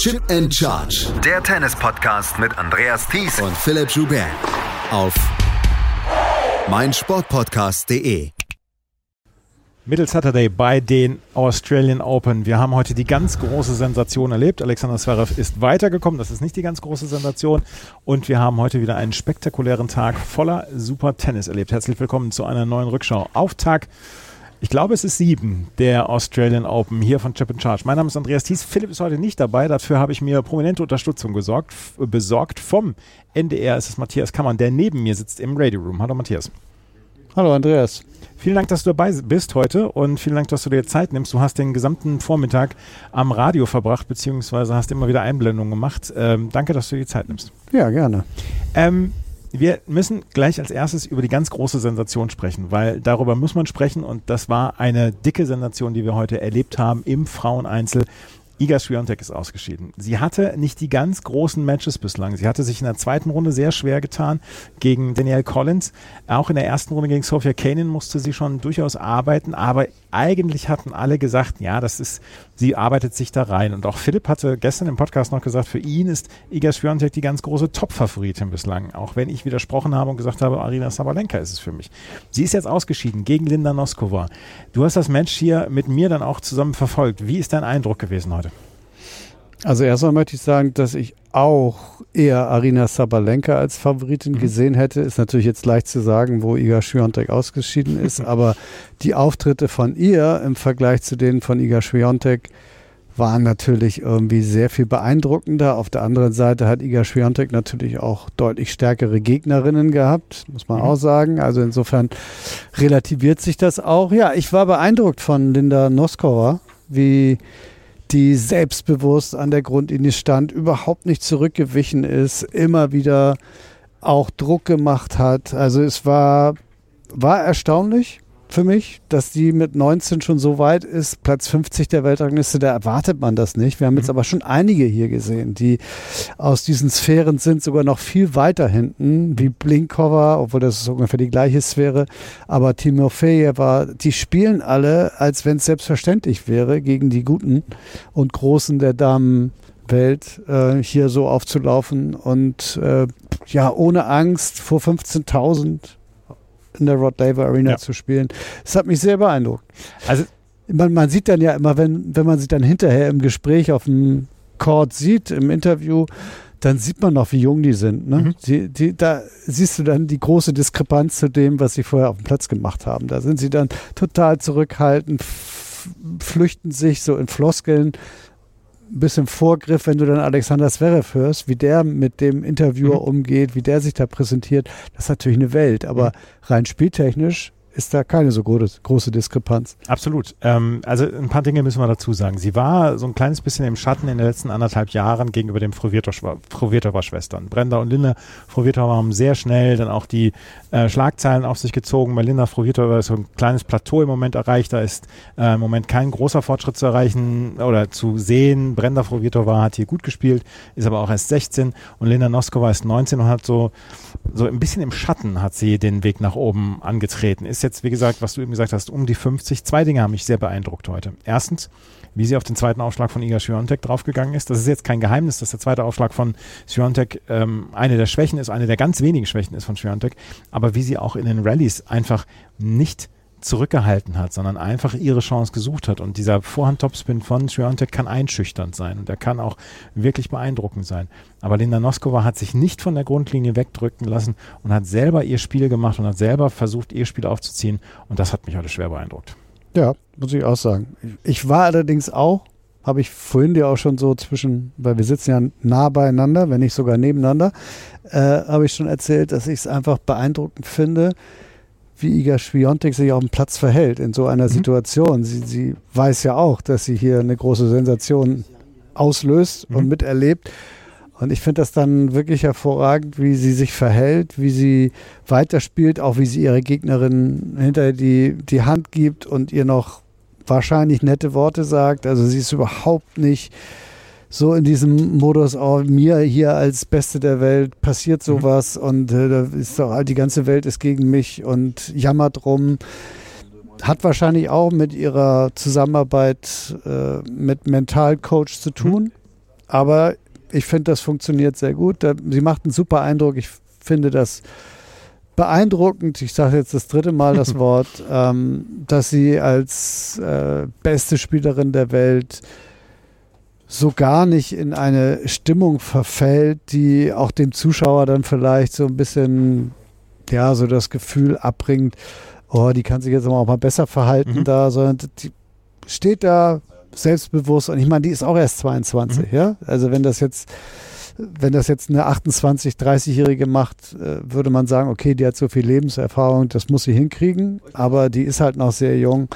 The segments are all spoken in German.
Chip and Charge. Der Tennis-Podcast mit Andreas Thies und Philipp Joubert. Auf meinsportpodcast.de. Middle Saturday bei den Australian Open. Wir haben heute die ganz große Sensation erlebt. Alexander Zverev ist weitergekommen. Das ist nicht die ganz große Sensation. Und wir haben heute wieder einen spektakulären Tag voller super Tennis erlebt. Herzlich willkommen zu einer neuen Rückschau. Auf Tag ich glaube, es ist sieben der Australian Open hier von Chip Charge. Mein Name ist Andreas Thies. Philipp ist heute nicht dabei. Dafür habe ich mir prominente Unterstützung gesorgt, besorgt. Vom NDR ist es Matthias Kammern, der neben mir sitzt im Radio Room. Hallo Matthias. Hallo Andreas. Vielen Dank, dass du dabei bist heute und vielen Dank, dass du dir Zeit nimmst. Du hast den gesamten Vormittag am Radio verbracht, beziehungsweise hast immer wieder Einblendungen gemacht. Ähm, danke, dass du dir die Zeit nimmst. Ja, gerne. Ähm, wir müssen gleich als erstes über die ganz große Sensation sprechen, weil darüber muss man sprechen und das war eine dicke Sensation, die wir heute erlebt haben im Fraueneinzel. Iga Swiatek ist ausgeschieden. Sie hatte nicht die ganz großen Matches bislang. Sie hatte sich in der zweiten Runde sehr schwer getan gegen Danielle Collins. Auch in der ersten Runde gegen Sophia Kanin musste sie schon durchaus arbeiten, aber eigentlich hatten alle gesagt, ja, das ist, sie arbeitet sich da rein. Und auch Philipp hatte gestern im Podcast noch gesagt, für ihn ist Iga Swiatek die ganz große Top-Favoritin bislang. Auch wenn ich widersprochen habe und gesagt habe, Arina Sabalenka ist es für mich. Sie ist jetzt ausgeschieden gegen Linda Noskova. Du hast das Match hier mit mir dann auch zusammen verfolgt. Wie ist dein Eindruck gewesen heute? Also erstmal möchte ich sagen, dass ich auch eher Arina Sabalenka als Favoritin mhm. gesehen hätte. Ist natürlich jetzt leicht zu sagen, wo Iga Swiatek ausgeschieden ist, aber die Auftritte von ihr im Vergleich zu denen von Iga Swiatek waren natürlich irgendwie sehr viel beeindruckender. Auf der anderen Seite hat Iga Swiatek natürlich auch deutlich stärkere Gegnerinnen gehabt, muss man mhm. auch sagen. Also insofern relativiert sich das auch. Ja, ich war beeindruckt von Linda Noskova, wie die selbstbewusst an der Grundlinie stand, überhaupt nicht zurückgewichen ist, immer wieder auch Druck gemacht hat. Also es war, war erstaunlich für mich, dass die mit 19 schon so weit ist, Platz 50 der Weltrangliste, da erwartet man das nicht. Wir haben jetzt mhm. aber schon einige hier gesehen, die aus diesen Sphären sind, sogar noch viel weiter hinten, wie Blinkova, obwohl das ist ungefähr die gleiche Sphäre, aber Timofejewa, die spielen alle, als wenn es selbstverständlich wäre, gegen die Guten und Großen der Damen. Welt äh, hier so aufzulaufen und äh, ja, ohne Angst vor 15.000 in der Rod Laver Arena ja. zu spielen. Das hat mich sehr beeindruckt. Also man, man, sieht dann ja immer, wenn, wenn man sich dann hinterher im Gespräch auf dem Court sieht, im Interview, dann sieht man noch, wie jung die sind. Ne? Mhm. Die, die, da siehst du dann die große Diskrepanz zu dem, was sie vorher auf dem Platz gemacht haben. Da sind sie dann total zurückhaltend, flüchten sich so in Floskeln ein bisschen Vorgriff, wenn du dann Alexander Zverev hörst, wie der mit dem Interviewer mhm. umgeht, wie der sich da präsentiert. Das ist natürlich eine Welt, aber rein spieltechnisch ist da keine so große, Diskrepanz. Absolut. Ähm, also ein paar Dinge müssen wir dazu sagen. Sie war so ein kleines bisschen im Schatten in den letzten anderthalb Jahren gegenüber den Frovirtova-Schwestern. Brenda und Linda Frovirtova haben sehr schnell dann auch die äh, Schlagzeilen auf sich gezogen. Bei Linda Frovirtova ist so ein kleines Plateau im Moment erreicht. Da ist äh, im Moment kein großer Fortschritt zu erreichen oder zu sehen. Brenda Frovirtova hat hier gut gespielt, ist aber auch erst 16 und Linda Noskova ist 19 und hat so, so ein bisschen im Schatten hat sie den Weg nach oben angetreten. Ist ist jetzt, wie gesagt, was du eben gesagt hast, um die 50. Zwei Dinge haben mich sehr beeindruckt heute. Erstens, wie sie auf den zweiten Aufschlag von Iga Swiatek draufgegangen ist. Das ist jetzt kein Geheimnis, dass der zweite Aufschlag von Swiatek ähm, eine der Schwächen ist, eine der ganz wenigen Schwächen ist von Swiatek. Aber wie sie auch in den Rallyes einfach nicht zurückgehalten hat, sondern einfach ihre Chance gesucht hat. Und dieser Vorhand-Topspin von Swiatek kann einschüchternd sein und er kann auch wirklich beeindruckend sein. Aber Linda Noskova hat sich nicht von der Grundlinie wegdrücken lassen und hat selber ihr Spiel gemacht und hat selber versucht, ihr Spiel aufzuziehen. Und das hat mich heute schwer beeindruckt. Ja, muss ich auch sagen. Ich war allerdings auch, habe ich vorhin dir auch schon so zwischen, weil wir sitzen ja nah beieinander, wenn nicht sogar nebeneinander, äh, habe ich schon erzählt, dass ich es einfach beeindruckend finde, wie Iga Schwiontek sich auf dem Platz verhält in so einer mhm. Situation. Sie, sie weiß ja auch, dass sie hier eine große Sensation auslöst mhm. und miterlebt. Und ich finde das dann wirklich hervorragend, wie sie sich verhält, wie sie weiterspielt, auch wie sie ihre Gegnerin hinter die, die Hand gibt und ihr noch wahrscheinlich nette Worte sagt. Also sie ist überhaupt nicht so in diesem Modus, oh, mir hier als Beste der Welt passiert mhm. sowas mhm. und äh, da ist doch die ganze Welt ist gegen mich und jammert rum. Hat wahrscheinlich auch mit ihrer Zusammenarbeit äh, mit Mentalcoach zu tun. Mhm. aber ich finde, das funktioniert sehr gut. Sie macht einen super Eindruck. Ich finde das beeindruckend, ich sage jetzt das dritte Mal das Wort, ähm, dass sie als äh, beste Spielerin der Welt so gar nicht in eine Stimmung verfällt, die auch dem Zuschauer dann vielleicht so ein bisschen, ja, so das Gefühl abbringt, oh, die kann sich jetzt auch mal besser verhalten mhm. da, sondern die steht da selbstbewusst und ich meine, die ist auch erst 22, mhm. ja. Also wenn das jetzt, wenn das jetzt eine 28, 30-Jährige macht, äh, würde man sagen, okay, die hat so viel Lebenserfahrung, das muss sie hinkriegen, aber die ist halt noch sehr jung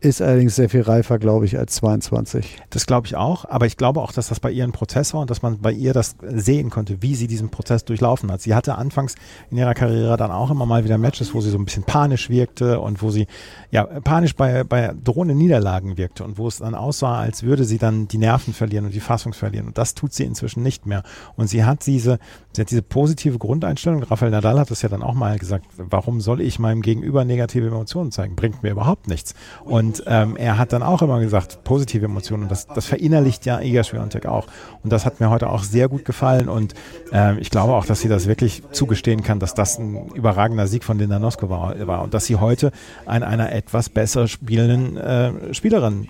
ist allerdings sehr viel reifer, glaube ich, als 22. Das glaube ich auch, aber ich glaube auch, dass das bei ihr ein Prozess war und dass man bei ihr das sehen konnte, wie sie diesen Prozess durchlaufen hat. Sie hatte anfangs in ihrer Karriere dann auch immer mal wieder Matches, wo sie so ein bisschen panisch wirkte und wo sie ja panisch bei, bei drohenden Niederlagen wirkte und wo es dann aussah, als würde sie dann die Nerven verlieren und die Fassung verlieren. Und das tut sie inzwischen nicht mehr. Und sie hat diese, sie hat diese positive Grundeinstellung. Rafael Nadal hat das ja dann auch mal gesagt, warum soll ich meinem Gegenüber negative Emotionen zeigen? Bringt mir überhaupt nichts. Und und ähm, er hat dann auch immer gesagt, positive Emotionen. Und das, das verinnerlicht ja Iga Swiatek auch. Und das hat mir heute auch sehr gut gefallen. Und ähm, ich glaube auch, dass sie das wirklich zugestehen kann, dass das ein überragender Sieg von Linda Nosko war, war. Und dass sie heute an einer etwas besser spielenden äh, Spielerin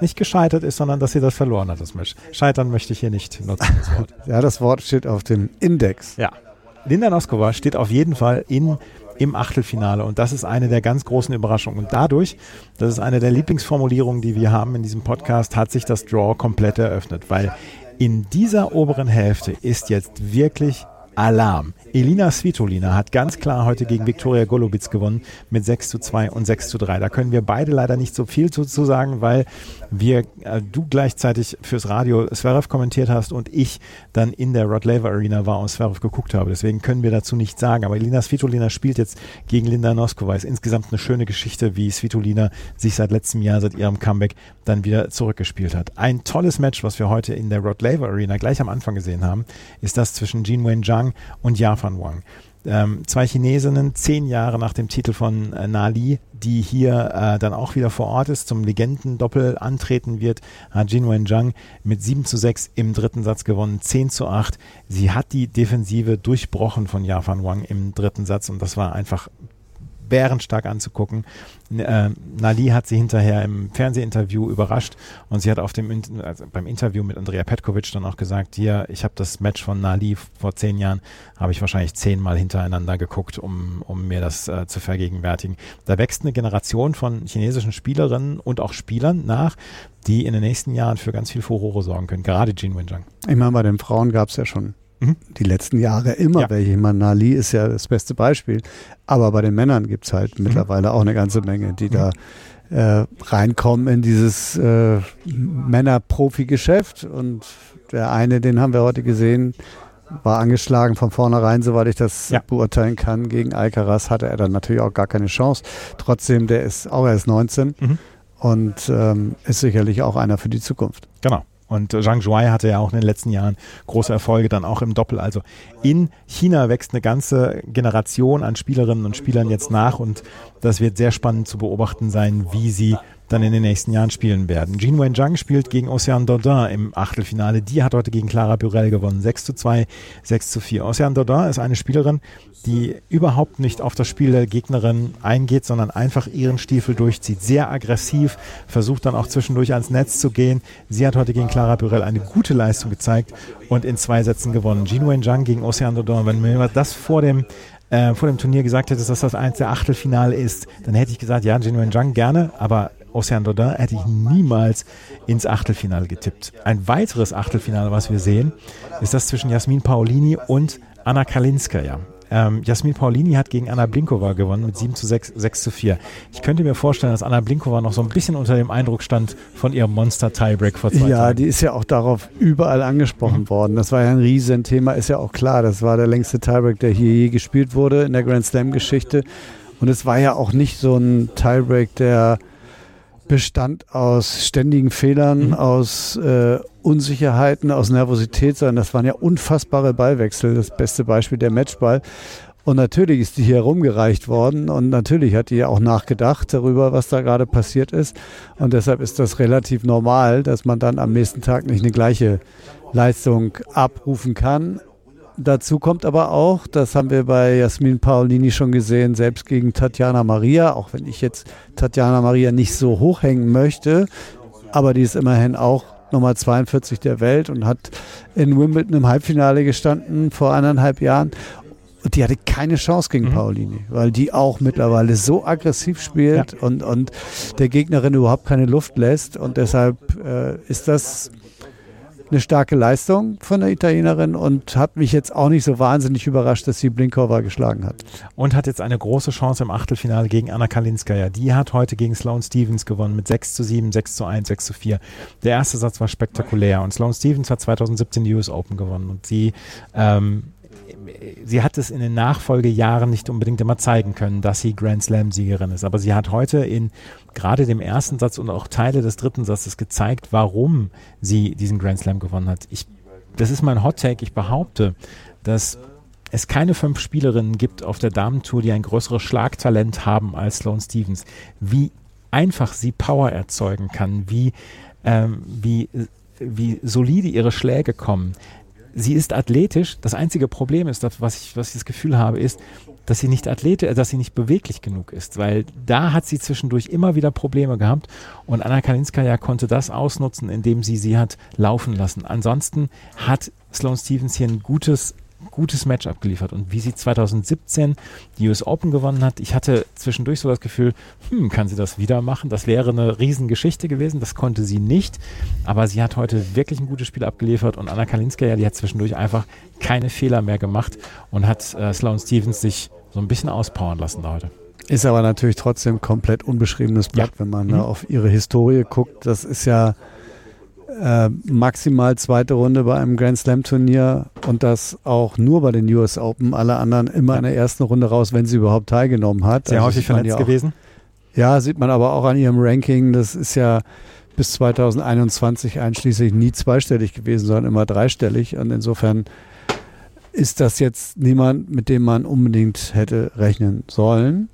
nicht gescheitert ist, sondern dass sie das verloren hat, das Match. Scheitern möchte ich hier nicht nutzen, das Wort. ja, das Wort steht auf dem Index. Ja. Linda Noskova steht auf jeden Fall in im Achtelfinale. Und das ist eine der ganz großen Überraschungen. Und dadurch, das ist eine der Lieblingsformulierungen, die wir haben in diesem Podcast, hat sich das Draw komplett eröffnet, weil in dieser oberen Hälfte ist jetzt wirklich Alarm. Elina Svitolina hat ganz klar heute gegen Viktoria Golubitz gewonnen mit 6 zu 2 und 6 zu 3. Da können wir beide leider nicht so viel zu, sagen, weil wir, äh, du gleichzeitig fürs Radio Zverev kommentiert hast und ich dann in der Rod Laver Arena war und Zverev geguckt habe. Deswegen können wir dazu nichts sagen. Aber Elina Svitolina spielt jetzt gegen Linda Noskova. Ist insgesamt eine schöne Geschichte, wie Svitolina sich seit letztem Jahr, seit ihrem Comeback dann wieder zurückgespielt hat. Ein tolles Match, was wir heute in der Rod Laver Arena gleich am Anfang gesehen haben, ist das zwischen Jean Wen Zhang und Jafar Fan Wang. Ähm, zwei Chinesinnen, zehn Jahre nach dem Titel von äh, Nali, die hier äh, dann auch wieder vor Ort ist, zum Legendendoppel antreten wird, hat Jin Wenjiang mit 7 zu 6 im dritten Satz gewonnen, 10 zu 8. Sie hat die Defensive durchbrochen von Yafan Wang im dritten Satz und das war einfach bärenstark anzugucken. Äh, Nali hat sie hinterher im Fernsehinterview überrascht und sie hat auf dem also beim Interview mit Andrea Petkovic dann auch gesagt, hier, ich habe das Match von Nali vor zehn Jahren, habe ich wahrscheinlich zehnmal hintereinander geguckt, um, um mir das äh, zu vergegenwärtigen. Da wächst eine Generation von chinesischen Spielerinnen und auch Spielern nach, die in den nächsten Jahren für ganz viel Furore sorgen können, gerade Jin Wenjiang. Ich meine, bei den Frauen gab es ja schon Mhm. Die letzten Jahre immer ja. welche. Ich meine, Nali ist ja das beste Beispiel. Aber bei den Männern gibt es halt mhm. mittlerweile auch eine ganze Menge, die mhm. da äh, reinkommen in dieses äh, Männer-Profi-Geschäft. Und der eine, den haben wir heute gesehen, war angeschlagen von vornherein, soweit ich das ja. beurteilen kann. Gegen Alcaraz hatte er dann natürlich auch gar keine Chance. Trotzdem, der ist auch erst 19 mhm. und ähm, ist sicherlich auch einer für die Zukunft. Genau. Und Zhang Zhuai hatte ja auch in den letzten Jahren große Erfolge dann auch im Doppel. Also in China wächst eine ganze Generation an Spielerinnen und Spielern jetzt nach und das wird sehr spannend zu beobachten sein, wie sie dann in den nächsten Jahren spielen werden. Jean Wen-Zhang spielt gegen Ocean Dodin im Achtelfinale. Die hat heute gegen Clara Burel gewonnen. 6 zu 2, 6 zu 4. Ocean Dodin ist eine Spielerin, die überhaupt nicht auf das Spiel der Gegnerin eingeht, sondern einfach ihren Stiefel durchzieht. Sehr aggressiv, versucht dann auch zwischendurch ans Netz zu gehen. Sie hat heute gegen Clara Burel eine gute Leistung gezeigt und in zwei Sätzen gewonnen. Jean Wen-Zhang gegen Ocean Dodin. Wenn mir das vor dem äh, vor dem Turnier gesagt hättest, dass das eins der Achtelfinale ist, dann hätte ich gesagt, ja, Jin Wen-Zhang gerne, aber Ocean Dodin hätte ich niemals ins Achtelfinale getippt. Ein weiteres Achtelfinale, was wir sehen, ist das zwischen Jasmin Paolini und Anna Kalinskaya. Ähm, Jasmin Paulini hat gegen Anna Blinkova gewonnen mit 7 zu 6, 6 zu 4. Ich könnte mir vorstellen, dass Anna Blinkova noch so ein bisschen unter dem Eindruck stand von ihrem Monster-Tiebreak vor zwei Ja, Tagen. die ist ja auch darauf überall angesprochen mhm. worden. Das war ja ein Riesenthema, ist ja auch klar. Das war der längste Tiebreak, der hier je gespielt wurde in der Grand Slam-Geschichte. Und es war ja auch nicht so ein Tiebreak, der bestand aus ständigen Fehlern, mhm. aus äh, Unsicherheiten, aus Nervosität, sondern das waren ja unfassbare Ballwechsel. Das beste Beispiel der Matchball. Und natürlich ist die hier rumgereicht worden und natürlich hat die ja auch nachgedacht darüber, was da gerade passiert ist. Und deshalb ist das relativ normal, dass man dann am nächsten Tag nicht eine gleiche Leistung abrufen kann. Dazu kommt aber auch, das haben wir bei Jasmin Paolini schon gesehen, selbst gegen Tatjana Maria, auch wenn ich jetzt Tatjana Maria nicht so hochhängen möchte, aber die ist immerhin auch Nummer 42 der Welt und hat in Wimbledon im Halbfinale gestanden vor eineinhalb Jahren. Und die hatte keine Chance gegen mhm. Paolini, weil die auch mittlerweile so aggressiv spielt ja. und, und der Gegnerin überhaupt keine Luft lässt. Und deshalb äh, ist das eine starke Leistung von der Italienerin und hat mich jetzt auch nicht so wahnsinnig überrascht, dass sie Blinkova geschlagen hat. Und hat jetzt eine große Chance im Achtelfinale gegen Anna Kalinskaya. Die hat heute gegen Sloane Stevens gewonnen mit 6 zu 7, 6 zu 1, 6 zu 4. Der erste Satz war spektakulär und Sloane Stevens hat 2017 die US Open gewonnen und sie ähm, sie hat es in den Nachfolgejahren nicht unbedingt immer zeigen können, dass sie Grand Slam-Siegerin ist. Aber sie hat heute in gerade dem ersten Satz und auch Teile des dritten Satzes gezeigt, warum sie diesen Grand Slam gewonnen hat. Ich, das ist mein Hot Take. Ich behaupte, dass es keine fünf Spielerinnen gibt auf der Damentour, die ein größeres Schlagtalent haben als Sloane Stevens. Wie einfach sie Power erzeugen kann, wie, ähm, wie, wie solide ihre Schläge kommen, sie ist athletisch. Das einzige Problem ist, dass, was, ich, was ich das Gefühl habe, ist, dass sie nicht athletisch, äh, dass sie nicht beweglich genug ist, weil da hat sie zwischendurch immer wieder Probleme gehabt und Anna Kalinskaya konnte das ausnutzen, indem sie sie hat laufen lassen. Ansonsten hat Sloane Stevens hier ein gutes gutes Match abgeliefert. Und wie sie 2017 die US Open gewonnen hat, ich hatte zwischendurch so das Gefühl, hm, kann sie das wieder machen? Das wäre eine Riesengeschichte gewesen. Das konnte sie nicht. Aber sie hat heute wirklich ein gutes Spiel abgeliefert und Anna Kalinskaya, die hat zwischendurch einfach keine Fehler mehr gemacht und hat äh, Sloane Stevens sich so ein bisschen auspowern lassen da heute. Ist aber natürlich trotzdem komplett unbeschriebenes Blatt, ja. wenn man mhm. auf ihre Historie guckt. Das ist ja äh, maximal zweite Runde bei einem Grand Slam Turnier und das auch nur bei den US Open. Alle anderen immer in der ersten Runde raus, wenn sie überhaupt teilgenommen hat. Sehr also häufig verletzt ja auch, gewesen. Ja, sieht man aber auch an ihrem Ranking. Das ist ja bis 2021 einschließlich nie zweistellig gewesen, sondern immer dreistellig. Und insofern ist das jetzt niemand, mit dem man unbedingt hätte rechnen sollen.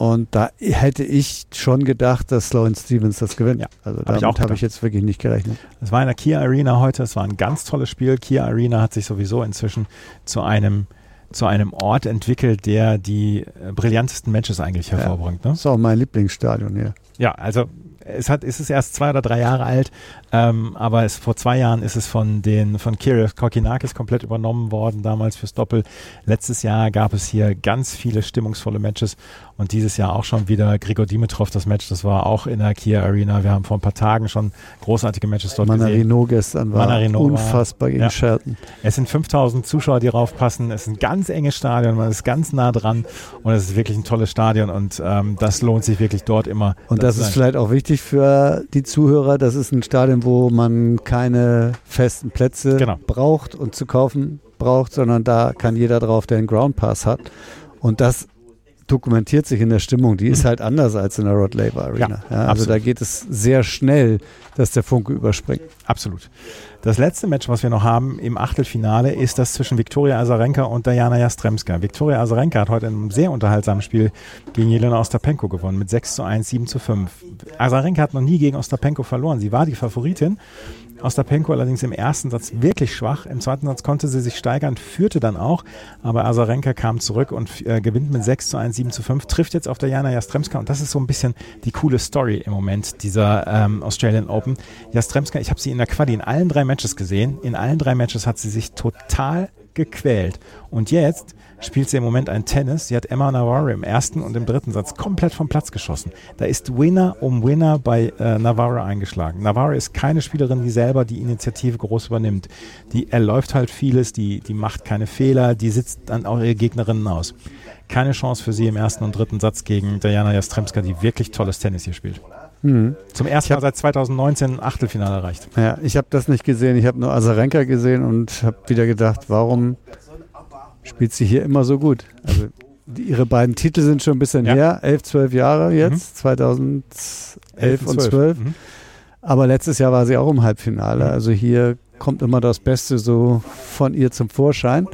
Und da hätte ich schon gedacht, dass Sloan Stevens das gewinnt. Ja, also damit habe hab ich jetzt wirklich nicht gerechnet. Es war in der Kia Arena heute, es war ein ganz tolles Spiel. Kia Arena hat sich sowieso inzwischen zu einem zu einem Ort entwickelt, der die äh, brillantesten Matches eigentlich hervorbringt. Ja, ne? Ist auch mein Lieblingsstadion hier. Ja, also es hat, es ist erst zwei oder drei Jahre alt, ähm, aber es, vor zwei Jahren ist es von den von Kyrgios Kokinakis komplett übernommen worden, damals fürs Doppel. Letztes Jahr gab es hier ganz viele stimmungsvolle Matches und dieses Jahr auch schon wieder Grigor Dimitrov das Match, das war auch in der Kia Arena. Wir haben vor ein paar Tagen schon großartige Matches dort Manarino gesehen. gestern war Manarino unfassbar war, gegen ja. Shelton. Es sind 5000 Zuschauer, die raufpassen. Es ist ein ganz enges Stadion, man ist ganz nah dran und es ist wirklich ein tolles Stadion und ähm, das lohnt sich wirklich dort immer. Und das ist vielleicht auch wichtig für die Zuhörer. Das ist ein Stadion, wo man keine festen Plätze genau. braucht und zu kaufen braucht, sondern da kann jeder drauf, der einen Ground Pass hat. Und das dokumentiert sich in der Stimmung. Die ist halt anders als in der Rod Laver Arena. Ja, ja, also da geht es sehr schnell, dass der Funke überspringt. Absolut. Das letzte Match, was wir noch haben im Achtelfinale, ist das zwischen Viktoria Azarenka und Diana Jastremska. Viktoria Azarenka hat heute in einem sehr unterhaltsamen Spiel gegen Jelena Ostapenko gewonnen mit 6 zu 1, 7 zu 5. Azarenka hat noch nie gegen Ostapenko verloren. Sie war die Favoritin Ostapenko allerdings im ersten Satz wirklich schwach. Im zweiten Satz konnte sie sich steigern, führte dann auch, aber Azarenka kam zurück und äh, gewinnt mit 6 zu 1, 7 zu 5, trifft jetzt auf Diana Jastremska und das ist so ein bisschen die coole Story im Moment dieser ähm, Australian Open. Jastremska, ich habe sie in der Quali in allen drei Matches gesehen. In allen drei Matches hat sie sich total gequält. Und jetzt spielt sie im Moment ein Tennis. Sie hat Emma Navarro im ersten und im dritten Satz komplett vom Platz geschossen. Da ist Winner um Winner bei äh, Navarro eingeschlagen. Navarro ist keine Spielerin, die selber die Initiative groß übernimmt. Die erläuft halt vieles, die, die macht keine Fehler, die sitzt dann auch ihre Gegnerinnen aus. Keine Chance für sie im ersten und dritten Satz gegen Diana Jastremska, die wirklich tolles Tennis hier spielt. Mhm. Zum ersten Mal seit 2019 ein Achtelfinale erreicht. Ja, ich habe das nicht gesehen. Ich habe nur Azarenka gesehen und habe wieder gedacht, warum spielt sie hier immer so gut? Also die, ihre beiden Titel sind schon ein bisschen ja. her, elf, zwölf Jahre jetzt, mhm. 2011 11 und 12. Mhm. Aber letztes Jahr war sie auch im Halbfinale. Mhm. Also hier kommt immer das Beste so von ihr zum Vorschein.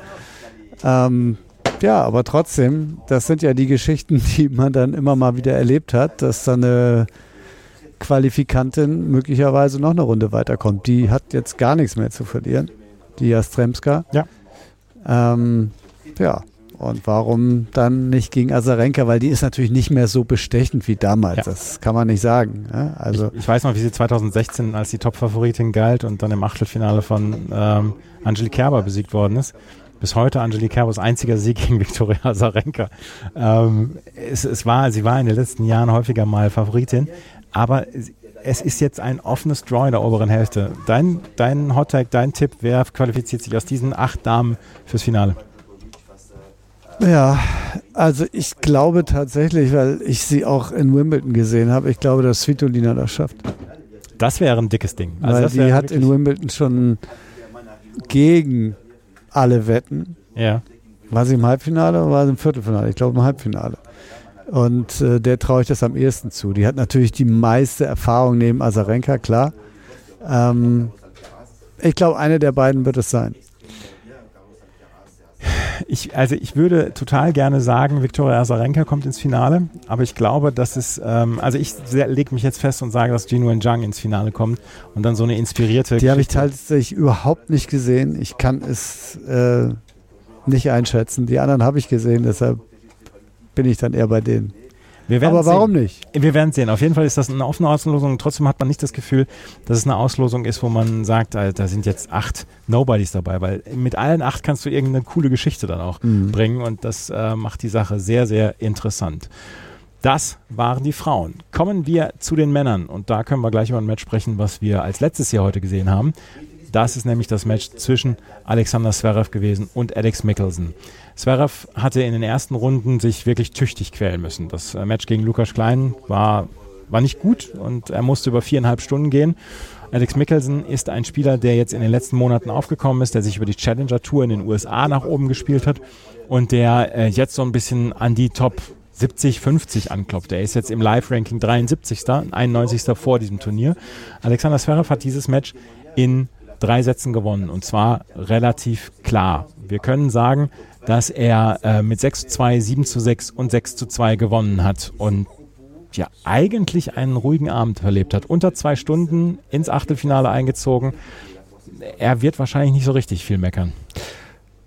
Ähm, Ja, aber trotzdem, das sind ja die Geschichten, die man dann immer mal wieder erlebt hat, dass dann eine Qualifikantin möglicherweise noch eine Runde weiterkommt. Die hat jetzt gar nichts mehr zu verlieren, die Jastremska. Ja. Ähm, ja, und warum dann nicht gegen Azarenka? Weil die ist natürlich nicht mehr so bestechend wie damals. Ja. Das kann man nicht sagen. Ja? Also Ich, ich weiß noch, wie sie 2016 als die Top-Favoritin galt und dann im Achtelfinale von ähm, Angelique Kerber besiegt worden ist. Bis heute Angelique Kerbers einziger Sieg gegen Viktoria Azarenka. Ähm, es, es war, sie war in den letzten Jahren häufiger mal Favoritin, aber es- ist jetzt ein offenes Draw in der oberen Hälfte. Dein, dein Hot Tag, dein Tipp, wer qualifiziert sich aus diesen acht Damen fürs Finale? Ja, also ich glaube tatsächlich, weil ich sie auch in Wimbledon gesehen habe, ich glaube, dass Svitolina das schafft. Das wäre ein dickes Ding. Also weil die hat in Wimbledon schon gegen alle Wetten. Ja. War sie im Halbfinale oder war sie im Viertelfinale? Ich glaube im Halbfinale. Und äh, der traue ich das am ehesten zu. Die hat natürlich die meiste Erfahrung neben Azarenka, klar. Ähm, ich glaube, eine der beiden wird es sein. Ich, also ich würde total gerne sagen, Viktoria Azarenka kommt ins Finale, aber ich glaube, dass es, ähm, also ich lege mich jetzt fest und sage, dass Jinwen Zhang ins Finale kommt und dann so eine inspirierte. Die habe ich tatsächlich überhaupt nicht gesehen. Ich kann es äh, nicht einschätzen. Die anderen habe ich gesehen, deshalb bin ich dann eher bei denen. Aber warum sehen. nicht? Wir werden sehen. Auf jeden Fall ist das eine offene Auslosung trotzdem hat man nicht das Gefühl, dass es eine Auslosung ist, wo man sagt, da sind jetzt acht Nobodies dabei, weil mit allen acht kannst du irgendeine coole Geschichte dann auch Mhm. bringen und das äh, macht die Sache sehr, sehr interessant. Das waren die Frauen. Kommen wir zu den Männern und da können wir gleich über ein Match sprechen, was wir als letztes Jahr heute gesehen haben. Das ist nämlich das Match zwischen Alexander Zverev gewesen und Alex Mickelson. Zverev hatte in den ersten Runden sich wirklich tüchtig quälen müssen. Das äh, Match gegen Lukas Klein war, war nicht gut und er musste über viereinhalb Stunden gehen. Alex Mickelson ist ein Spieler, der jetzt in den letzten Monaten aufgekommen ist, der sich über die Challenger Tour in den USA nach oben gespielt hat und der äh, jetzt so ein bisschen an die Top 70, 50 anklopft. Er ist jetzt im Live-Ranking 73., 91. vor diesem Turnier. Alexander Zverev hat dieses Match in drei Sätzen gewonnen und zwar relativ klar. Wir können sagen, dass er äh, mit 6 zu 2, 7 zu 6 und 6 zu 2 gewonnen hat und ja eigentlich einen ruhigen Abend verlebt hat. Unter zwei Stunden ins Achtelfinale eingezogen. Er wird wahrscheinlich nicht so richtig viel meckern.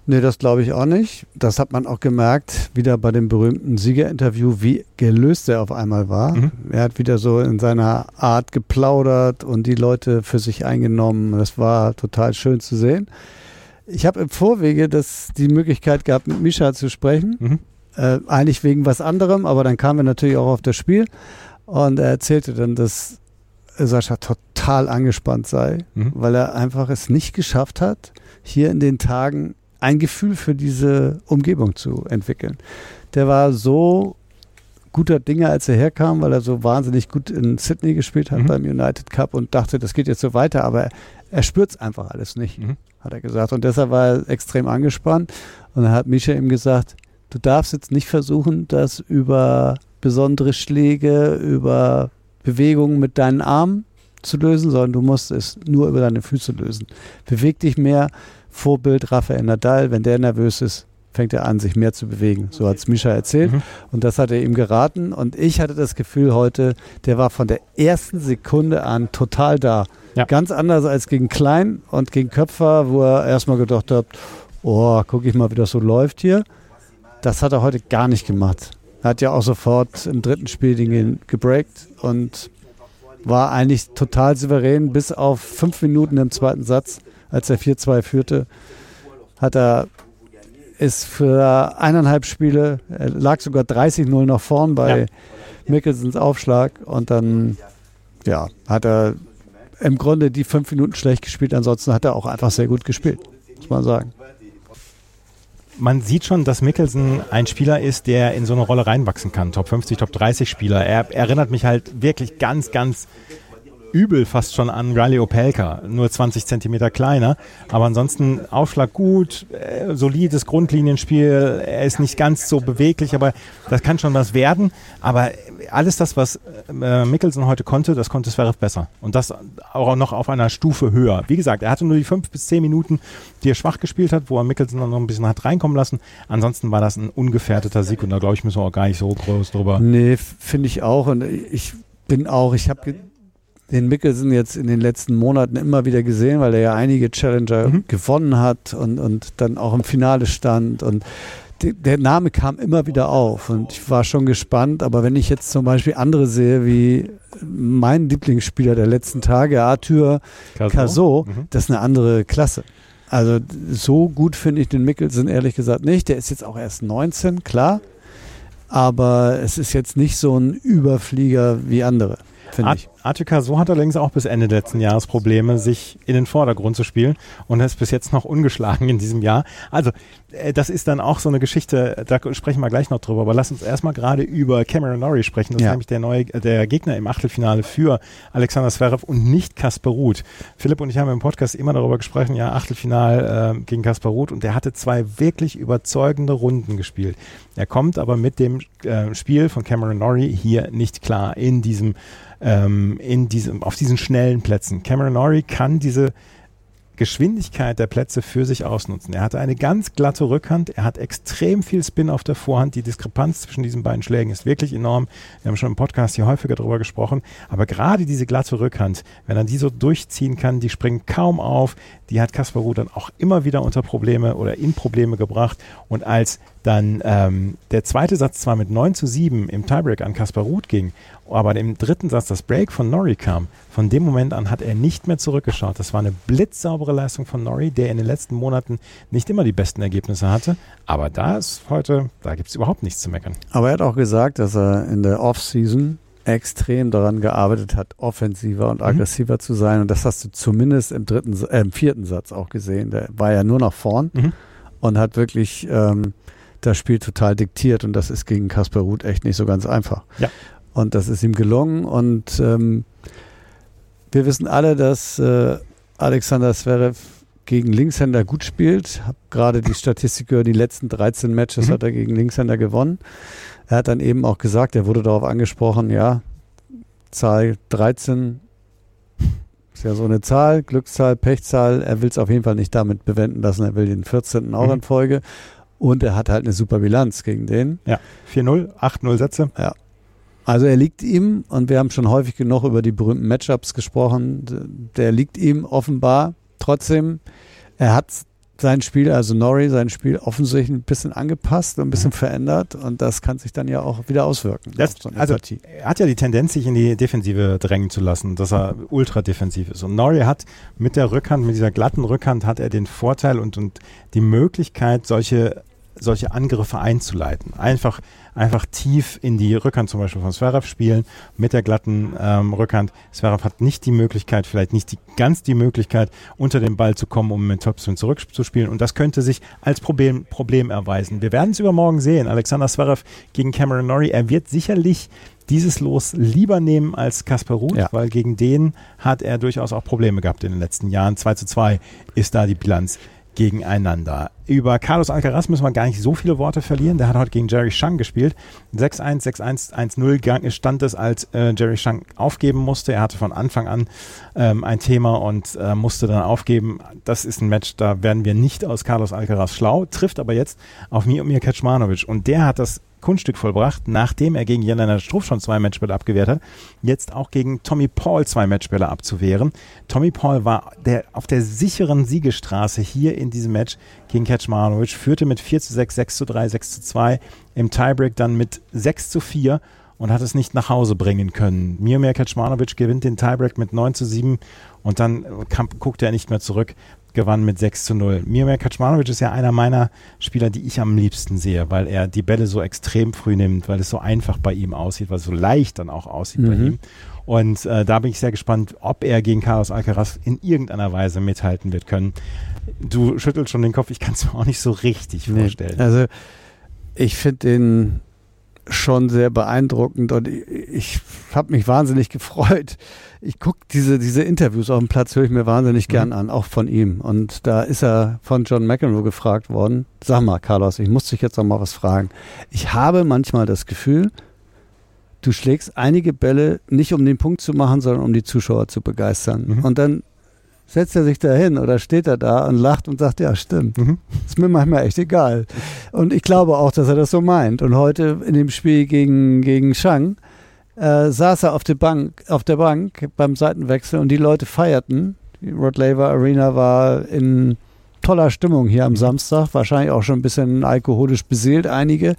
Nee, das glaube ich auch nicht. Das hat man auch gemerkt, wieder bei dem berühmten Siegerinterview, wie gelöst er auf einmal war. Mhm. Er hat wieder so in seiner Art geplaudert und die Leute für sich eingenommen. Das war total schön zu sehen. Ich habe im Vorwege das, die Möglichkeit gehabt, mit Misha zu sprechen. Mhm. Äh, eigentlich wegen was anderem, aber dann kamen wir natürlich auch auf das Spiel. Und er erzählte dann, dass Sascha total angespannt sei, Mhm. weil er einfach es nicht geschafft hat, hier in den Tagen ein Gefühl für diese Umgebung zu entwickeln. Der war so guter Dinge, als er herkam, weil er so wahnsinnig gut in Sydney gespielt hat Mhm. beim United Cup und dachte, das geht jetzt so weiter, aber er, spürt es einfach alles nicht, Mhm. hat er gesagt. Und deshalb war er extrem angespannt. Und dann hat Misha ihm gesagt, du darfst jetzt nicht versuchen, das über besondere Schläge, über Bewegungen mit deinen Armen zu lösen, sondern du musst es nur über deine Füße lösen. Beweg dich mehr. Vorbild Rafael Nadal, wenn der nervös ist, fängt er an, sich mehr zu bewegen. So hat es Mischa erzählt. Mhm. Und das hat er ihm geraten. Und ich hatte das Gefühl heute, der war von der ersten Sekunde an total da. Ja. Ganz anders als gegen Klein und gegen Köpfer, wo er erstmal gedacht hat, oh, guck ich mal, wie das so läuft hier. Das hat er heute gar nicht gemacht. Er hat ja auch sofort im dritten Spiel den gebreakt und war eigentlich total souverän, bis auf fünf Minuten im zweiten Satz, als er 4-2 führte, hat er ist für eineinhalb Spiele, er lag sogar 30-0 nach vorn bei Ja. Mickelsons Aufschlag und dann ja, hat er im Grunde die fünf Minuten schlecht gespielt, ansonsten hat er auch einfach sehr gut gespielt, muss man sagen. Man sieht schon, dass Mickelson ein Spieler ist, der in so eine Rolle reinwachsen kann. Top 50, Top 30 Spieler. Er erinnert mich halt wirklich ganz, ganz übel fast schon an Riley Opelka, nur 20 Zentimeter kleiner. Aber ansonsten Aufschlag gut, äh, solides Grundlinienspiel. Er ist nicht ganz so beweglich, aber das kann schon was werden. Aber alles das, was äh, Mickelson heute konnte, das konnte Zverev besser. Und das auch noch auf einer Stufe höher. Wie gesagt, er hatte nur die fünf bis zehn Minuten, die er schwach gespielt hat, wo er Mickelson noch ein bisschen hat reinkommen lassen. Ansonsten war das ein ungefährdeter Sieg und da glaube ich, müssen wir auch gar nicht so groß drüber. Nee, finde ich auch. Und ich bin auch, ich habe den Mickelson jetzt in den letzten Monaten immer wieder gesehen, weil er ja einige Challenger mhm. gewonnen hat und, und dann auch im Finale stand und die, der Name kam immer wieder auf und ich war schon gespannt, aber wenn ich jetzt zum Beispiel andere sehe, wie mein Lieblingsspieler der letzten Tage, Arthur Cazot, mhm. das ist eine andere Klasse. Also so gut finde ich den Mickelson ehrlich gesagt nicht. Der ist jetzt auch erst 19, klar, aber es ist jetzt nicht so ein Überflieger wie andere finde ich. Attica so hat allerdings auch bis Ende letzten Jahres Probleme, sich in den Vordergrund zu spielen und ist bis jetzt noch ungeschlagen in diesem Jahr. Also, äh, das ist dann auch so eine Geschichte, da sprechen wir gleich noch drüber, aber lass uns erstmal gerade über Cameron Norrie sprechen. Das ja. ist nämlich der neue, der Gegner im Achtelfinale für Alexander Zverev und nicht Kasper Ruth. Philipp und ich haben im Podcast immer darüber gesprochen, ja, Achtelfinal äh, gegen Kasper Ruth und der hatte zwei wirklich überzeugende Runden gespielt. Er kommt aber mit dem äh, Spiel von Cameron Norrie hier nicht klar in diesem ähm, in diesem, auf diesen schnellen Plätzen. Cameron Norrie kann diese Geschwindigkeit der Plätze für sich ausnutzen. Er hatte eine ganz glatte Rückhand, er hat extrem viel Spin auf der Vorhand. Die Diskrepanz zwischen diesen beiden Schlägen ist wirklich enorm. Wir haben schon im Podcast hier häufiger darüber gesprochen. Aber gerade diese glatte Rückhand, wenn er die so durchziehen kann, die springt kaum auf. Die hat Kaspar Ruud dann auch immer wieder unter Probleme oder in Probleme gebracht. Und als dann ähm, der zweite Satz zwar mit 9 zu 7 im Tiebreak an Kaspar Ruud ging aber im dritten Satz das Break von Norrie kam, von dem Moment an hat er nicht mehr zurückgeschaut. Das war eine blitzsaubere Leistung von Norrie, der in den letzten Monaten nicht immer die besten Ergebnisse hatte. Aber da ist heute, da gibt es überhaupt nichts zu meckern. Aber er hat auch gesagt, dass er in der Offseason extrem daran gearbeitet hat, offensiver und mhm. aggressiver mhm. zu sein. Und das hast du zumindest im dritten, äh, im vierten Satz auch gesehen. Der war ja nur nach vorn mhm. und hat wirklich ähm, das Spiel total diktiert. Und das ist gegen Kasper Ruth echt nicht so ganz einfach. Ja. Und das ist ihm gelungen. Und ähm, wir wissen alle, dass äh, Alexander Zverev gegen Linkshänder gut spielt. Habe gerade die Statistik gehört, die letzten 13 Matches mhm. hat er gegen Linkshänder gewonnen. Er hat dann eben auch gesagt, er wurde darauf angesprochen, ja, Zahl 13 ist ja so eine Zahl, Glückszahl, Pechzahl. Er will es auf jeden Fall nicht damit bewenden lassen. Er will den 14. auch mhm. in Folge. Und er hat halt eine super Bilanz gegen den. Ja, 4-0, 8-0 Sätze. Ja, also er liegt ihm, und wir haben schon häufig genug über die berühmten Matchups gesprochen, der liegt ihm offenbar. Trotzdem, er hat sein Spiel, also Norrie, sein Spiel offensichtlich ein bisschen angepasst und ein bisschen mhm. verändert und das kann sich dann ja auch wieder auswirken. Das, so also Partie. er hat ja die Tendenz, sich in die Defensive drängen zu lassen, dass er ultra defensiv ist. Und Norrie hat mit der Rückhand, mit dieser glatten Rückhand, hat er den Vorteil und, und die Möglichkeit, solche solche Angriffe einzuleiten. Einfach, einfach tief in die Rückhand zum Beispiel von Zverev spielen mit der glatten ähm, Rückhand. Zverev hat nicht die Möglichkeit, vielleicht nicht die, ganz die Möglichkeit, unter den Ball zu kommen, um mit Topspin zurückzuspielen. Und das könnte sich als Problem, Problem erweisen. Wir werden es übermorgen sehen. Alexander Zverev gegen Cameron Norrie. Er wird sicherlich dieses Los lieber nehmen als Kasper Ruth, ja. weil gegen den hat er durchaus auch Probleme gehabt in den letzten Jahren. 2 zu 2 ist da die Bilanz gegeneinander. Über Carlos Alcaraz müssen wir gar nicht so viele Worte verlieren. Der hat heute gegen Jerry Shang gespielt. 6-1, 6-1, 1-0 stand es, als äh, Jerry Shang aufgeben musste. Er hatte von Anfang an ähm, ein Thema und äh, musste dann aufgeben. Das ist ein Match, da werden wir nicht aus Carlos Alcaraz schlau, trifft aber jetzt auf Mir Kaczmanowicz. Und der hat das Kunststück vollbracht, nachdem er gegen Jelena Struff schon zwei Matchbälle abgewehrt hat, jetzt auch gegen Tommy Paul zwei Matchbälle abzuwehren. Tommy Paul war der, auf der sicheren Siegestraße hier in diesem Match gegen Kaczmarowicz, führte mit 4 zu 6, 6 zu 3, 6 zu 2, im Tiebreak dann mit 6 zu 4 und hat es nicht nach Hause bringen können. Miomir Kaczmarowicz gewinnt den Tiebreak mit 9 zu 7 und dann kam, guckte er nicht mehr zurück gewann mit 6 zu 0. Miomir Kaczmanowicz ist ja einer meiner Spieler, die ich am liebsten sehe, weil er die Bälle so extrem früh nimmt, weil es so einfach bei ihm aussieht, weil es so leicht dann auch aussieht mhm. bei ihm. Und äh, da bin ich sehr gespannt, ob er gegen Carlos Alcaraz in irgendeiner Weise mithalten wird können. Du schüttelst schon den Kopf, ich kann es mir auch nicht so richtig nee. vorstellen. Also ich finde den schon sehr beeindruckend und ich, ich habe mich wahnsinnig gefreut. Ich gucke diese, diese Interviews auf dem Platz, höre ich mir wahnsinnig Mhm. gern an, auch von ihm. Und da ist er von John McEnroe gefragt worden. Sag mal, Carlos, ich muss dich jetzt noch mal was fragen. Ich habe manchmal das Gefühl, du schlägst einige Bälle nicht um den Punkt zu machen, sondern um die Zuschauer zu begeistern. Mhm. Und dann setzt er sich da hin oder steht er da und lacht und sagt, ja, stimmt. Mhm. Ist mir manchmal echt egal. Und ich glaube auch, dass er das so meint. Und heute in dem Spiel gegen, gegen Shang äh, saß er auf der Bank, auf der Bank beim Seitenwechsel und die Leute feierten. Die Rod Laver Arena war in toller Stimmung hier am Samstag, wahrscheinlich auch schon ein bisschen alkoholisch beseelt, einige.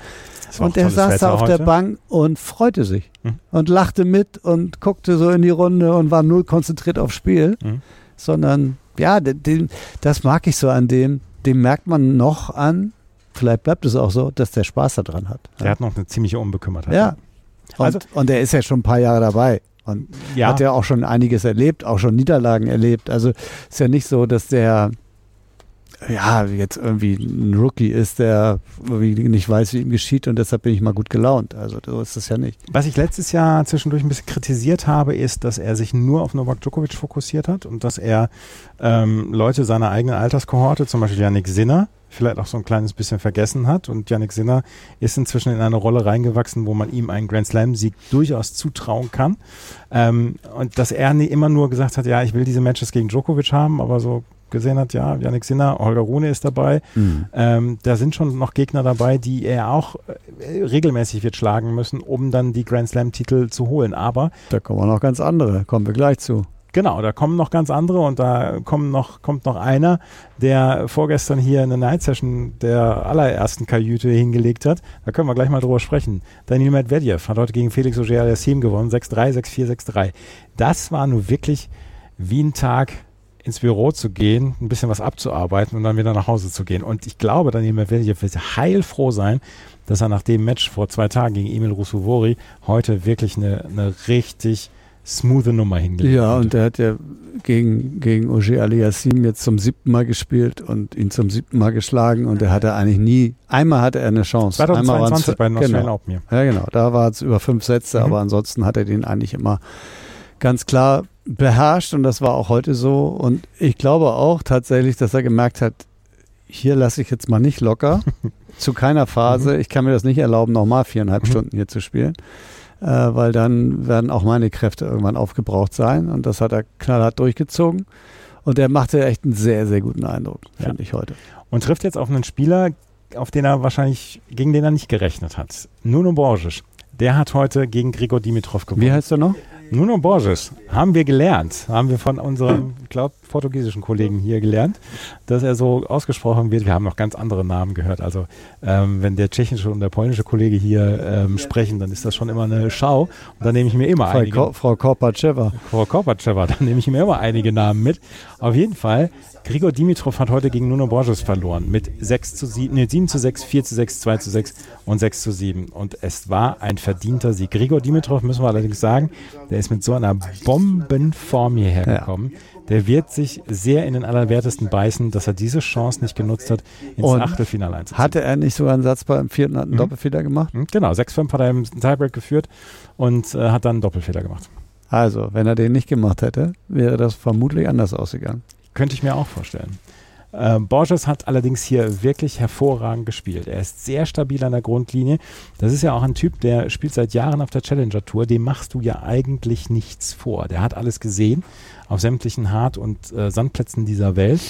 Und er saß Wetter da auf der heute. Bank und freute sich Mhm. und lachte mit und guckte so in die Runde und war null konzentriert aufs Spiel, Mhm. Sondern ja, den, das mag ich so an dem. Dem merkt man noch an, vielleicht bleibt es auch so, dass der Spaß daran hat. Der hat noch eine ziemliche Unbekümmertheit. ja. Und, Also- und er ist ja schon ein paar Jahre dabei und ja. hat ja auch schon einiges erlebt, auch schon Niederlagen erlebt. Also ist ja nicht so, dass der ja jetzt irgendwie ein Rookie ist, der nicht weiß, wie ihm geschieht und deshalb bin ich mal gut gelaunt. Also so ist es ja nicht. Was ich letztes Jahr zwischendurch ein bisschen kritisiert habe, ist, dass er sich nur auf Novak Djokovic fokussiert hat und dass er ähm, Leute seiner eigenen Alterskohorte, zum Beispiel Yannick Sinner, vielleicht auch so ein kleines bisschen vergessen hat. Und Yannick Sinner ist inzwischen in eine Rolle reingewachsen, wo man ihm einen Grand Slam-Sieg durchaus zutrauen kann. Ähm, und dass er nie immer nur gesagt hat, ja, ich will diese Matches gegen Djokovic haben, aber so gesehen hat, ja, Yannick Sinner, Holger Rune ist dabei. Ähm, da sind schon noch Gegner dabei, die er auch äh, regelmäßig wird schlagen müssen, um dann die Grand Slam-Titel zu holen. Aber Da kommen auch noch ganz andere, kommen wir gleich zu. genau, da kommen noch ganz andere und da kommen noch, kommt noch einer, der vorgestern hier eine Night Session der allerersten Kajüte hingelegt hat. Da können wir gleich mal drüber sprechen. Daniel Medvedev hat heute gegen Felix Auger-Aliassime gewonnen, 6-3, 6-4, 6-3. Das war nun wirklich wie ein Tag ins Büro zu gehen, ein bisschen was abzuarbeiten und dann wieder nach Hause zu gehen. Und ich glaube, Daniel Medvedev wird heilfroh sein, dass er nach dem Match vor zwei Tagen gegen Emil Rusuvori heute wirklich eine, eine richtig smoothe Nummer hingelegt Ja, und der hat ja gegen, gegen Ogier Aliassim jetzt zum siebten Mal gespielt und ihn zum siebten Mal geschlagen und er hatte eigentlich nie, einmal hatte er eine Chance. Einmal 2022 waren's- bei den genau. Open. Ja, genau. Da war es über fünf Sätze, Mhm. aber ansonsten hat er den eigentlich immer ganz klar beherrscht und das war auch heute so. Und ich glaube auch tatsächlich, dass er gemerkt hat, hier lasse ich jetzt mal nicht locker. zu keiner Phase. Ich kann mir das nicht erlauben, nochmal viereinhalb Mhm. Stunden hier zu spielen. Äh, weil dann werden auch meine Kräfte irgendwann aufgebraucht sein. Und das hat er knallhart durchgezogen. Und er machte echt einen sehr, sehr guten Eindruck, Ja. finde ich heute. Und trifft jetzt auf einen Spieler, auf den er wahrscheinlich, gegen den er nicht gerechnet hat. Nuno Borges. Der hat heute gegen Grigor Dimitrov gewonnen. Wie heißt er noch? Nuno Borges, haben wir gelernt, haben wir von unserem, ich glaube, portugiesischen Kollegen hier gelernt, dass er so ausgesprochen wird. Wir haben noch ganz andere Namen gehört. Also ähm, wenn der tschechische und der polnische Kollege hier ähm, sprechen, dann ist das schon immer eine Schau. Und dann nehme ich mir immer Frau, einige. Ko Frau Korpatscheva. Frau Korpatschewa, dann nehme ich mir immer einige Namen mit. Auf jeden Fall, Grigor Dimitrov hat heute gegen Nuno Borges verloren mit 6 zu 7, nee, 7 zu 6, 4 zu 6, 2 zu 6 und 6 zu 7. Und es war ein verdienter Sieg. Grigor Dimitrov, müssen wir allerdings sagen, der ist mit so einer Bombenform hierher Ja. gekommen. Der wird sich sehr in den Allerwertesten beißen, dass er diese Chance nicht genutzt hat, ins Und Achtelfinale einzuziehen. Hatte er nicht sogar einen Satz beim vierten, hat einen Mhm. Doppelfehler gemacht? Hm, Genau, 6-5 hat er im Tiebreak geführt und äh, hat dann einen Doppelfehler gemacht. Also, wenn er den nicht gemacht hätte, wäre das vermutlich anders ausgegangen. Könnte ich mir auch vorstellen. Ähm, Borges hat allerdings hier wirklich hervorragend gespielt. Er ist sehr stabil an der Grundlinie. Das ist ja auch ein Typ, der spielt seit Jahren auf der Challenger Tour. Dem machst du ja eigentlich nichts vor. Der hat alles gesehen auf sämtlichen Hart- und äh, Sandplätzen dieser Welt.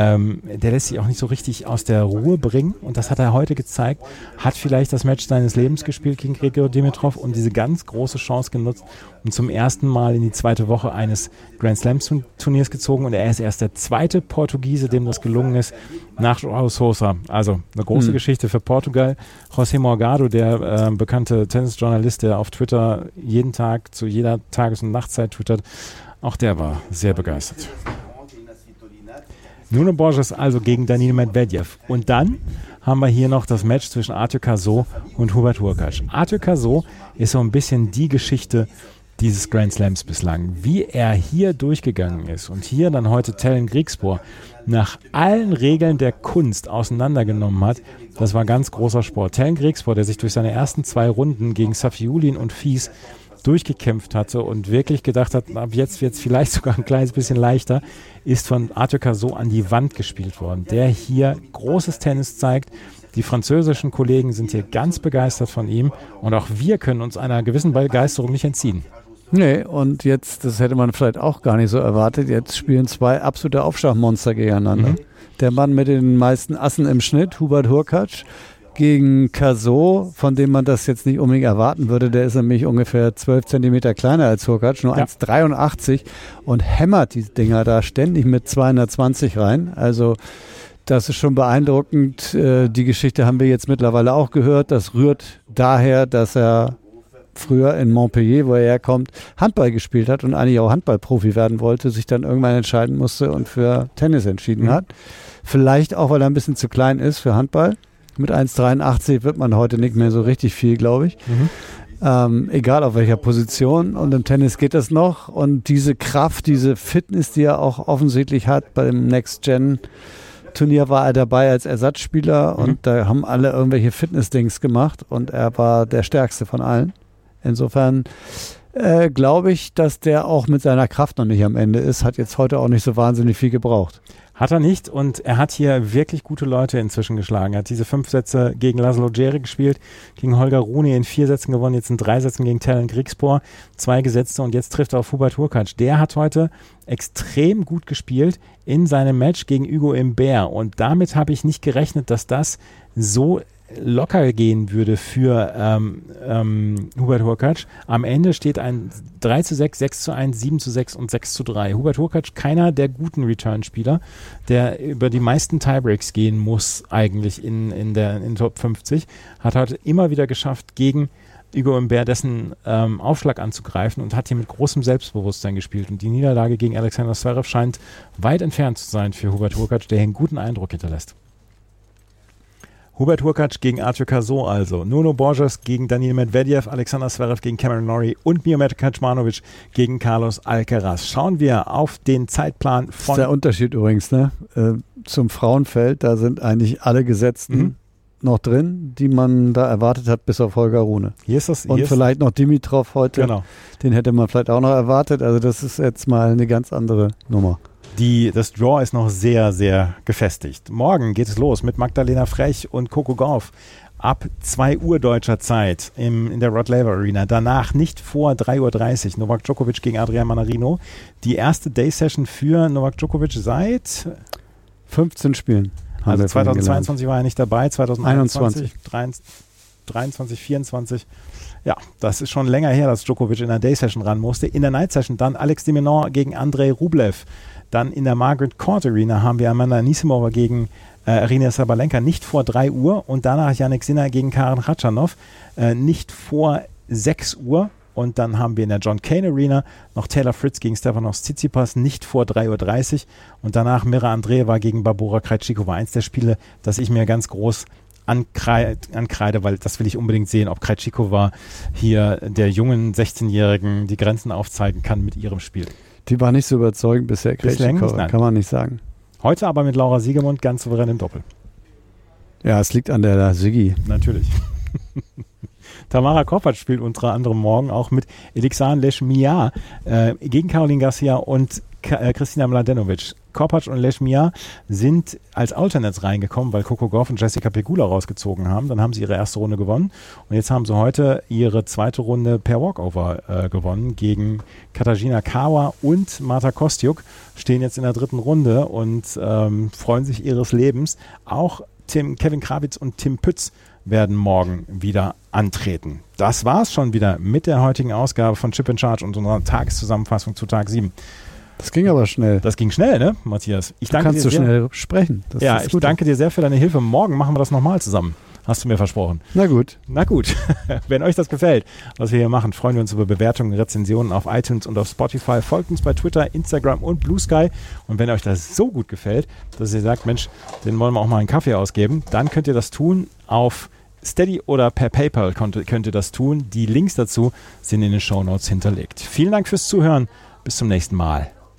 Ähm, der lässt sich auch nicht so richtig aus der Ruhe bringen und das hat er heute gezeigt. Hat vielleicht das Match seines Lebens gespielt gegen Grigor Dimitrov und diese ganz große Chance genutzt und zum ersten Mal in die zweite Woche eines Grand Slam Turniers gezogen und er ist erst der zweite Portugiese, dem das gelungen ist, nach Joao Sousa. Also eine große Mhm. Geschichte für Portugal. José Morgado, der äh, bekannte Tennisjournalist, der auf Twitter jeden Tag zu jeder Tages- und Nachtzeit twittert, auch der war sehr begeistert. Nuno Borges also gegen Daniil Medvedev. Und dann haben wir hier noch das Match zwischen Arthur Cazot und Hubert Hurkacz. Arthur Cazot ist so ein bisschen die Geschichte dieses Grand Slams bislang. Wie er hier durchgegangen ist und hier dann heute Tellen Griegspor nach allen Regeln der Kunst auseinandergenommen hat, das war ganz großer Sport. Tellen Griegspor, der sich durch seine ersten zwei Runden gegen Safiulin und Fies durchgekämpft hatte und wirklich gedacht hat, ab jetzt wird es vielleicht sogar ein kleines bisschen leichter, ist von Arthur so an die Wand gespielt worden, der hier großes Tennis zeigt. Die französischen Kollegen sind hier ganz begeistert von ihm und auch wir können uns einer gewissen Begeisterung nicht entziehen. Nee, und jetzt, das hätte man vielleicht auch gar nicht so erwartet, jetzt spielen zwei absolute Aufschlagmonster gegeneinander. Mhm. Der Mann mit den meisten Assen im Schnitt, Hubert Hurkacz, gegen Caso, von dem man das jetzt nicht unbedingt erwarten würde. Der ist nämlich ungefähr 12 Zentimeter kleiner als Hurkacz, nur ja. 1,83 und hämmert die Dinger da ständig mit 220 rein. Also das ist schon beeindruckend. Äh, die Geschichte haben wir jetzt mittlerweile auch gehört. Das rührt daher, dass er früher in Montpellier, wo er herkommt, Handball gespielt hat und eigentlich auch Handballprofi werden wollte, sich dann irgendwann entscheiden musste und für Tennis entschieden mhm. hat. Vielleicht auch, weil er ein bisschen zu klein ist für Handball. Mit 1,83 wird man heute nicht mehr so richtig viel, glaube ich. Mhm. Ähm, egal auf welcher Position. Und im Tennis geht das noch. Und diese Kraft, diese Fitness, die er auch offensichtlich hat beim Next Gen Turnier war er dabei als Ersatzspieler mhm. und da haben alle irgendwelche Fitness-Dings gemacht und er war der stärkste von allen. Insofern äh, glaube ich, dass der auch mit seiner Kraft noch nicht am Ende ist. Hat jetzt heute auch nicht so wahnsinnig viel gebraucht. Hat er nicht und er hat hier wirklich gute Leute inzwischen geschlagen. Er hat diese fünf Sätze gegen Laszlo Djere gespielt, gegen Holger Rune in vier Sätzen gewonnen, jetzt in drei Sätzen gegen Talon Kriegspor, zwei Gesetzte und jetzt trifft er auf Hubert Hurkacz. Der hat heute extrem gut gespielt in seinem Match gegen Hugo Imbert und damit habe ich nicht gerechnet, dass das so locker gehen würde für ähm, ähm, Hubert Hurkacz. Am Ende steht ein 3 zu 6, 6 zu 1, 7 zu 6 und 6 zu 3. Hubert Hurkacz, keiner der guten Return-Spieler, der über die meisten Tiebreaks gehen muss eigentlich in, in der in Top 50, hat heute immer wieder geschafft, gegen Hugo Imbert dessen ähm, Aufschlag anzugreifen und hat hier mit großem Selbstbewusstsein gespielt. Und die Niederlage gegen Alexander Zverev scheint weit entfernt zu sein für Hubert Hurkacz, der hier einen guten Eindruck hinterlässt. Hubert Hurkacz gegen Arthur Cazot also. Nuno Borges gegen Daniel Medvedev, Alexander Zverev gegen Cameron Norrie und Miomet Kaczmanowicz gegen Carlos Alcaraz. Schauen wir auf den Zeitplan von... Das ist der Unterschied übrigens, ne? Äh, zum Frauenfeld, da sind eigentlich alle Gesetzten mhm. noch drin, die man da erwartet hat, bis auf Holger Rune. Hier ist das, und vielleicht noch Dimitrov heute. Genau. Den hätte man vielleicht auch noch erwartet. Also das ist jetzt mal eine ganz andere Nummer. Die, das Draw ist noch sehr, sehr gefestigt. Morgen geht es los mit Magdalena Frech und Coco Gauff ab 2 Uhr deutscher Zeit im, in der Rod Laver Arena. Danach nicht vor 3.30 Uhr Novak Djokovic gegen Adrian Manarino. Die erste Day-Session für Novak Djokovic seit 15 Spielen. Also 2022 war er nicht dabei, 2021, 23, 23, 24. Ja, das ist schon länger her, dass Djokovic in der Day-Session ran musste. In der Night-Session dann Alex de Minaur gegen Andrei Rublev. Dann in der Margaret Court Arena haben wir Amanda Nisimova gegen äh, Arina Sabalenka nicht vor 3 Uhr und danach Yannick Sinner gegen Karen Ratschanow äh, nicht vor 6 Uhr. Und dann haben wir in der John Kane Arena noch Taylor Fritz gegen Stefanos Tsitsipas nicht vor 3.30 Uhr. Und danach Mira Andreeva gegen Barbora Krejcikova. Eins der Spiele, das ich mir ganz groß ankreide, ankreide, weil das will ich unbedingt sehen, ob Krejcikova hier der jungen 16-Jährigen die Grenzen aufzeigen kann mit ihrem Spiel. Die war nicht so überzeugend bisher, Krejcikova, kann man nicht sagen. Heute aber mit Laura Siegemund ganz souverän im Doppel. Ja, es liegt an der Sigi. Natürlich. Tamara Koppert spielt unter anderem morgen auch mit Elixan Leschmia äh, gegen Caroline Garcia und Äh, Christina Mladenovic. Korpatsch und Leschmia sind als Alternates reingekommen, weil Coco Goff und Jessica Pegula rausgezogen haben. Dann haben sie ihre erste Runde gewonnen und jetzt haben sie heute ihre zweite Runde per Walkover äh, gewonnen gegen Katarzyna Kawa und Marta Kostiuk. Stehen jetzt in der dritten Runde und ähm, freuen sich ihres Lebens. Auch Tim, Kevin Krawitz und Tim Pütz werden morgen wieder antreten. Das war's schon wieder mit der heutigen Ausgabe von Chip in Charge und unserer Tageszusammenfassung zu Tag 7. Das ging aber schnell. Das ging schnell, ne, Matthias? Ich danke du kannst so sehr. schnell sprechen. Das ja, ich danke dir sehr für deine Hilfe. Morgen machen wir das nochmal zusammen. Hast du mir versprochen. Na gut. Na gut. Wenn euch das gefällt, was wir hier machen, freuen wir uns über Bewertungen, Rezensionen auf iTunes und auf Spotify. Folgt uns bei Twitter, Instagram und Blue Sky. Und wenn euch das so gut gefällt, dass ihr sagt, Mensch, den wollen wir auch mal einen Kaffee ausgeben, dann könnt ihr das tun auf Steady oder per PayPal könnt, könnt ihr das tun. Die Links dazu sind in den Show Notes hinterlegt. Vielen Dank fürs Zuhören. Bis zum nächsten Mal.